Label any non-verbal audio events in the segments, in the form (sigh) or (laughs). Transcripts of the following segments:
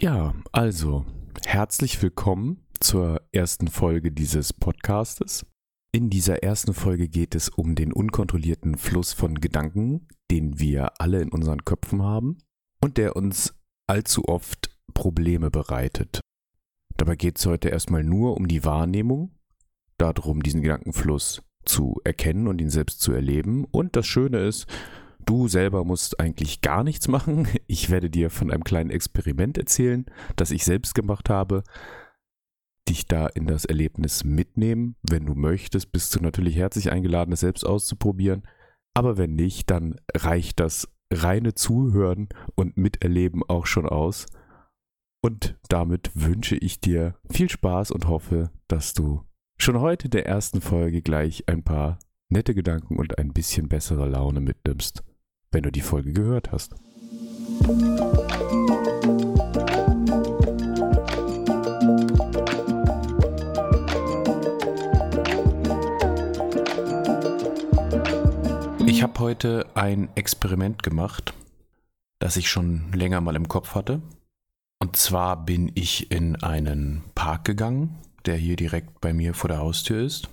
Ja, also herzlich willkommen zur ersten Folge dieses Podcastes. In dieser ersten Folge geht es um den unkontrollierten Fluss von Gedanken, den wir alle in unseren Köpfen haben und der uns allzu oft Probleme bereitet. Dabei geht es heute erstmal nur um die Wahrnehmung, darum, diesen Gedankenfluss zu erkennen und ihn selbst zu erleben. Und das Schöne ist, du selber musst eigentlich gar nichts machen. Ich werde dir von einem kleinen Experiment erzählen, das ich selbst gemacht habe. Dich da in das Erlebnis mitnehmen. Wenn du möchtest, bist du natürlich herzlich eingeladen, es selbst auszuprobieren. Aber wenn nicht, dann reicht das reine Zuhören und Miterleben auch schon aus. Und damit wünsche ich dir viel Spaß und hoffe, dass du schon heute der ersten Folge gleich ein paar nette Gedanken und ein bisschen bessere Laune mitnimmst, wenn du die Folge gehört hast. Ich habe heute ein Experiment gemacht, das ich schon länger mal im Kopf hatte. Und zwar bin ich in einen Park gegangen, der hier direkt bei mir vor der Haustür ist,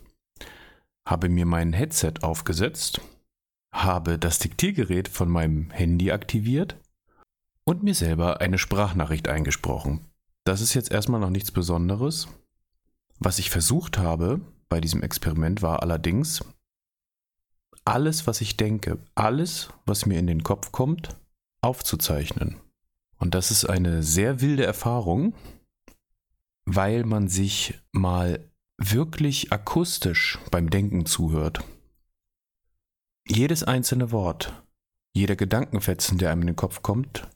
habe mir mein Headset aufgesetzt, habe das Diktiergerät von meinem Handy aktiviert und mir selber eine Sprachnachricht eingesprochen. Das ist jetzt erstmal noch nichts Besonderes. Was ich versucht habe bei diesem Experiment war allerdings, alles, was ich denke, alles, was mir in den Kopf kommt, aufzuzeichnen. Und das ist eine sehr wilde Erfahrung, weil man sich mal wirklich akustisch beim Denken zuhört. Jedes einzelne Wort, jeder Gedankenfetzen, der einem in den Kopf kommt,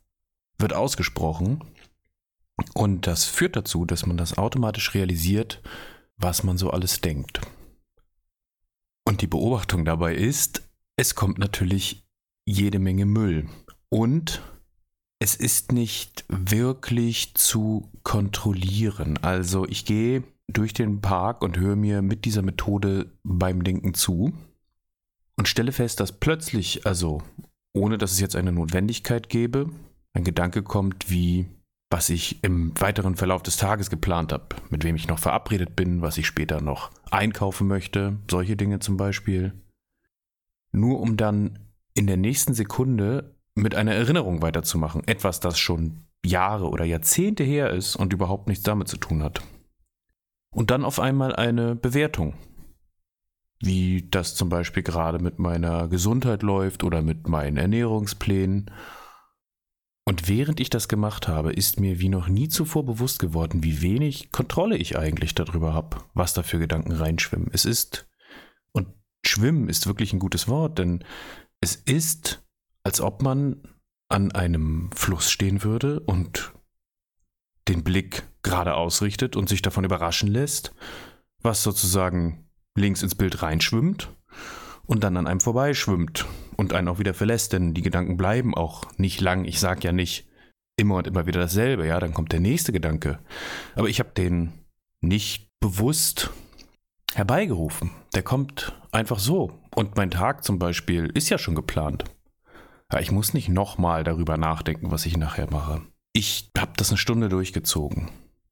wird ausgesprochen und das führt dazu, dass man das automatisch realisiert, was man so alles denkt. Und die Beobachtung dabei ist, es kommt natürlich jede Menge Müll und es ist nicht wirklich zu kontrollieren. Also ich gehe durch den Park und höre mir mit dieser Methode beim Denken zu und stelle fest, dass plötzlich, also ohne dass es jetzt eine Notwendigkeit gäbe, ein Gedanke kommt wie, was ich im weiteren Verlauf des Tages geplant habe, mit wem ich noch verabredet bin, was ich später noch einkaufen möchte, solche Dinge zum Beispiel. Nur um dann in der nächsten Sekunde mit einer Erinnerung weiterzumachen. Etwas, das schon Jahre oder Jahrzehnte her ist und überhaupt nichts damit zu tun hat. Und dann auf einmal eine Bewertung. Wie das zum Beispiel gerade mit meiner Gesundheit läuft oder mit meinen Ernährungsplänen. Und während ich das gemacht habe, ist mir wie noch nie zuvor bewusst geworden, wie wenig Kontrolle ich eigentlich darüber habe, was da für Gedanken reinschwimmen. Es ist, und schwimmen ist wirklich ein gutes Wort, denn es ist als ob man an einem Fluss stehen würde und den Blick gerade ausrichtet und sich davon überraschen lässt, was sozusagen links ins Bild reinschwimmt und dann an einem vorbeischwimmt und einen auch wieder verlässt, denn die Gedanken bleiben auch nicht lang. Ich sage ja nicht immer und immer wieder dasselbe, ja, dann kommt der nächste Gedanke. Aber ich habe den nicht bewusst herbeigerufen. Der kommt einfach so. Und mein Tag zum Beispiel ist ja schon geplant. Ja, ich muss nicht nochmal darüber nachdenken, was ich nachher mache. Ich habe das eine Stunde durchgezogen.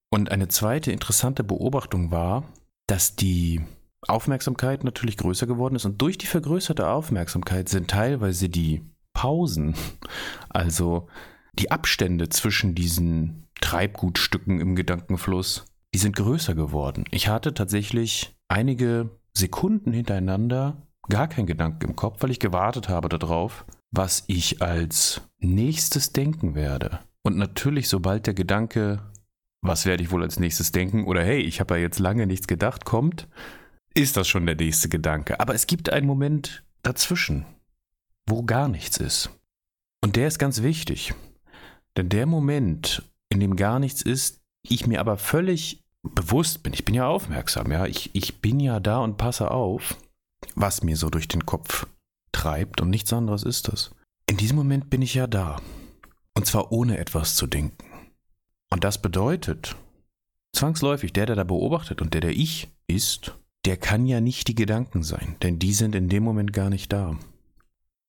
Und eine zweite interessante Beobachtung war, dass die Aufmerksamkeit natürlich größer geworden ist und durch die vergrößerte Aufmerksamkeit sind teilweise die Pausen, (laughs) also die Abstände zwischen diesen Treibgutstücken im Gedankenfluss, die sind größer geworden. Ich hatte tatsächlich einige Sekunden hintereinander gar keinen Gedanken im Kopf, weil ich gewartet habe darauf, was ich als nächstes denken werde. Und natürlich, sobald der Gedanke, was werde ich wohl als nächstes denken, oder hey, ich habe ja jetzt lange nichts gedacht, kommt, ist das schon der nächste Gedanke. Aber es gibt einen Moment dazwischen, wo gar nichts ist. Und der ist ganz wichtig. Denn der Moment, in dem gar nichts ist, ich mir aber völlig bewusst bin, ich bin ja aufmerksam, ja, ich, ich bin ja da und passe auf, was mir so durch den Kopf treibt und nichts anderes ist das. In diesem Moment bin ich ja da. Und zwar ohne etwas zu denken. Und das bedeutet, zwangsläufig, der, der da beobachtet und der, der ich ist, der kann ja nicht die Gedanken sein, denn die sind in dem Moment gar nicht da.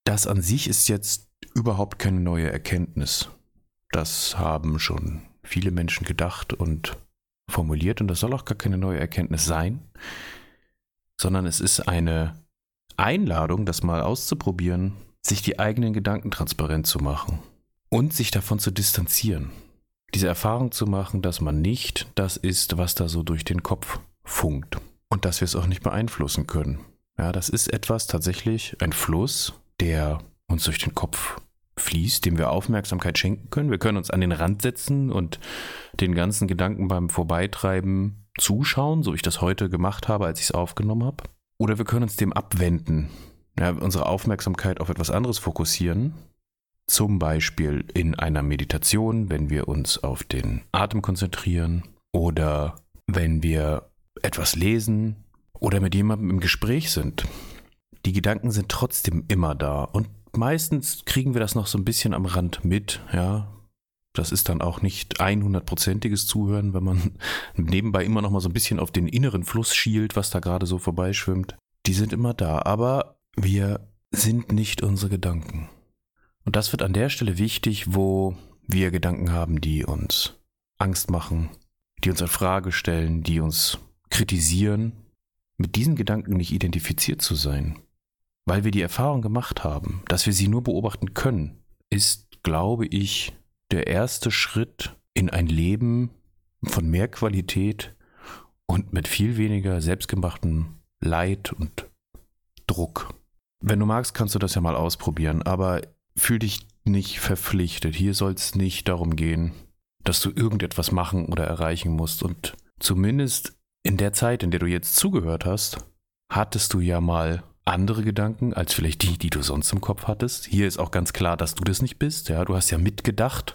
Das an sich ist jetzt überhaupt keine neue Erkenntnis. Das haben schon viele Menschen gedacht und formuliert und das soll auch gar keine neue Erkenntnis sein, sondern es ist eine Einladung, das mal auszuprobieren, sich die eigenen Gedanken transparent zu machen und sich davon zu distanzieren. Diese Erfahrung zu machen, dass man nicht das ist, was da so durch den Kopf funkt und dass wir es auch nicht beeinflussen können. Ja, das ist etwas tatsächlich, ein Fluss, der uns durch den Kopf fließt, dem wir Aufmerksamkeit schenken können. Wir können uns an den Rand setzen und den ganzen Gedanken beim Vorbeitreiben zuschauen, so ich das heute gemacht habe, als ich es aufgenommen habe. Oder wir können uns dem abwenden, ja, unsere Aufmerksamkeit auf etwas anderes fokussieren. Zum Beispiel in einer Meditation, wenn wir uns auf den Atem konzentrieren oder wenn wir etwas lesen oder mit jemandem im Gespräch sind. Die Gedanken sind trotzdem immer da und meistens kriegen wir das noch so ein bisschen am Rand mit, ja. Das ist dann auch nicht 100%iges Zuhören, wenn man (laughs) nebenbei immer noch mal so ein bisschen auf den inneren Fluss schielt, was da gerade so vorbeischwimmt. Die sind immer da, aber wir sind nicht unsere Gedanken. Und das wird an der Stelle wichtig, wo wir Gedanken haben, die uns Angst machen, die uns in Frage stellen, die uns kritisieren, mit diesen Gedanken nicht identifiziert zu sein. Weil wir die Erfahrung gemacht haben, dass wir sie nur beobachten können, ist, glaube ich, der erste Schritt in ein Leben von mehr Qualität und mit viel weniger selbstgemachtem Leid und Druck. Wenn du magst, kannst du das ja mal ausprobieren, aber fühl dich nicht verpflichtet. Hier soll es nicht darum gehen, dass du irgendetwas machen oder erreichen musst. Und zumindest in der Zeit, in der du jetzt zugehört hast, hattest du ja mal andere Gedanken als vielleicht die, die du sonst im Kopf hattest. Hier ist auch ganz klar, dass du das nicht bist. Ja, du hast ja mitgedacht,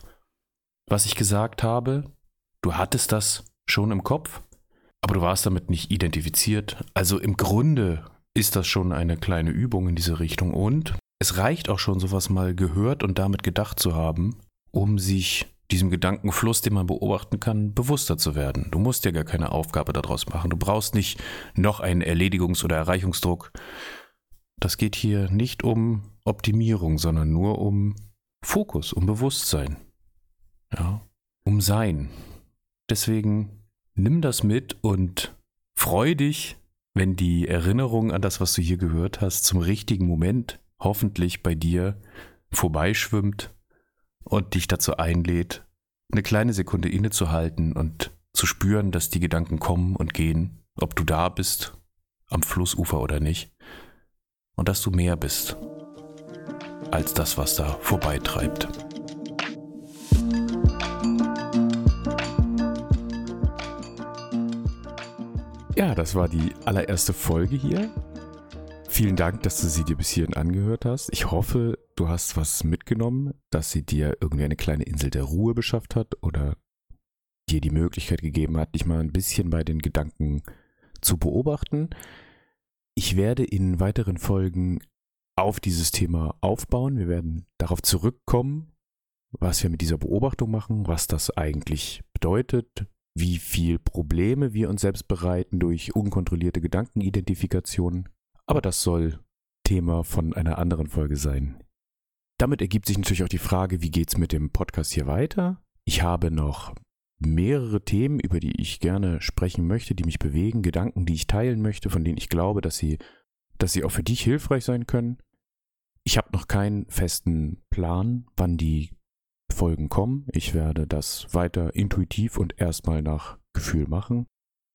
was ich gesagt habe. Du hattest das schon im Kopf, aber du warst damit nicht identifiziert. Also im Grunde ist das schon eine kleine Übung in diese Richtung und es reicht auch schon, sowas mal gehört und damit gedacht zu haben, um sich diesem Gedankenfluss, den man beobachten kann, bewusster zu werden. Du musst ja gar keine Aufgabe daraus machen. Du brauchst nicht noch einen Erledigungs- oder Erreichungsdruck. Das geht hier nicht um Optimierung, sondern nur um Fokus, um Bewusstsein. Ja, um Sein. Deswegen nimm das mit und freu dich, wenn die Erinnerung an das, was du hier gehört hast, zum richtigen Moment hoffentlich bei dir vorbeischwimmt und dich dazu einlädt, eine kleine Sekunde innezuhalten und zu spüren, dass die Gedanken kommen und gehen, ob du da bist, am Flussufer oder nicht, und dass du mehr bist als das, was da vorbeitreibt. Ja, das war die allererste Folge hier. Vielen Dank, dass du sie dir bis hierhin angehört hast. Ich hoffe, du hast was mitgenommen, dass sie dir irgendwie eine kleine Insel der Ruhe beschafft hat oder dir die Möglichkeit gegeben hat, dich mal ein bisschen bei den Gedanken zu beobachten. Ich werde in weiteren Folgen auf dieses Thema aufbauen. Wir werden darauf zurückkommen, was wir mit dieser Beobachtung machen, was das eigentlich bedeutet, wie viel Probleme wir uns selbst bereiten durch unkontrollierte Gedankenidentifikation. Aber das soll Thema von einer anderen Folge sein. Damit ergibt sich natürlich auch die Frage, wie geht es mit dem Podcast hier weiter? Ich habe noch mehrere Themen, über die ich gerne sprechen möchte, die mich bewegen, Gedanken, die ich teilen möchte, von denen ich glaube, dass sie, dass sie auch für dich hilfreich sein können. Ich habe noch keinen festen Plan, wann die Folgen kommen. Ich werde das weiter intuitiv und erstmal nach Gefühl machen.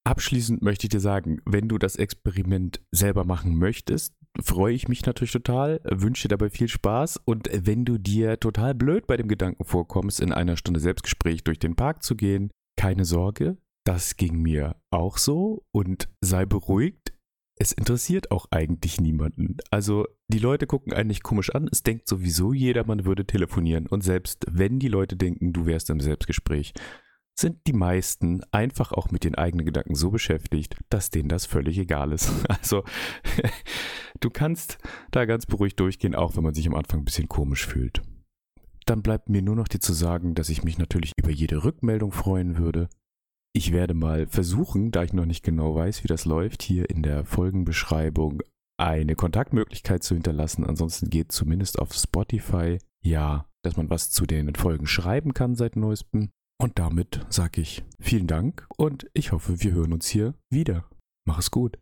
Abschließend möchte ich dir sagen, wenn du das Experiment selber machen möchtest, freue ich mich natürlich total, wünsche dir dabei viel Spaß und wenn du dir total blöd bei dem Gedanken vorkommst, in einer Stunde Selbstgespräch durch den Park zu gehen, keine Sorge, das ging mir auch so und sei beruhigt, es interessiert auch eigentlich niemanden. Also die Leute gucken eigentlich komisch an, es denkt sowieso jeder, man würde telefonieren und selbst wenn die Leute denken, du wärst im Selbstgespräch, sind die meisten einfach auch mit den eigenen Gedanken so beschäftigt, dass denen das völlig egal ist. (laughs) Also (laughs) du kannst da ganz beruhigt durchgehen, auch wenn man sich am Anfang ein bisschen komisch fühlt. Dann bleibt mir nur noch dir zu sagen, dass ich mich natürlich über jede Rückmeldung freuen würde. Ich werde mal versuchen, da ich noch nicht genau weiß, wie das läuft, hier in der Folgenbeschreibung eine Kontaktmöglichkeit zu hinterlassen. Ansonsten geht zumindest auf Spotify ja, dass man was zu den Folgen schreiben kann seit neuestem. Und damit sage ich vielen Dank und ich hoffe, wir hören uns hier wieder. Mach es gut.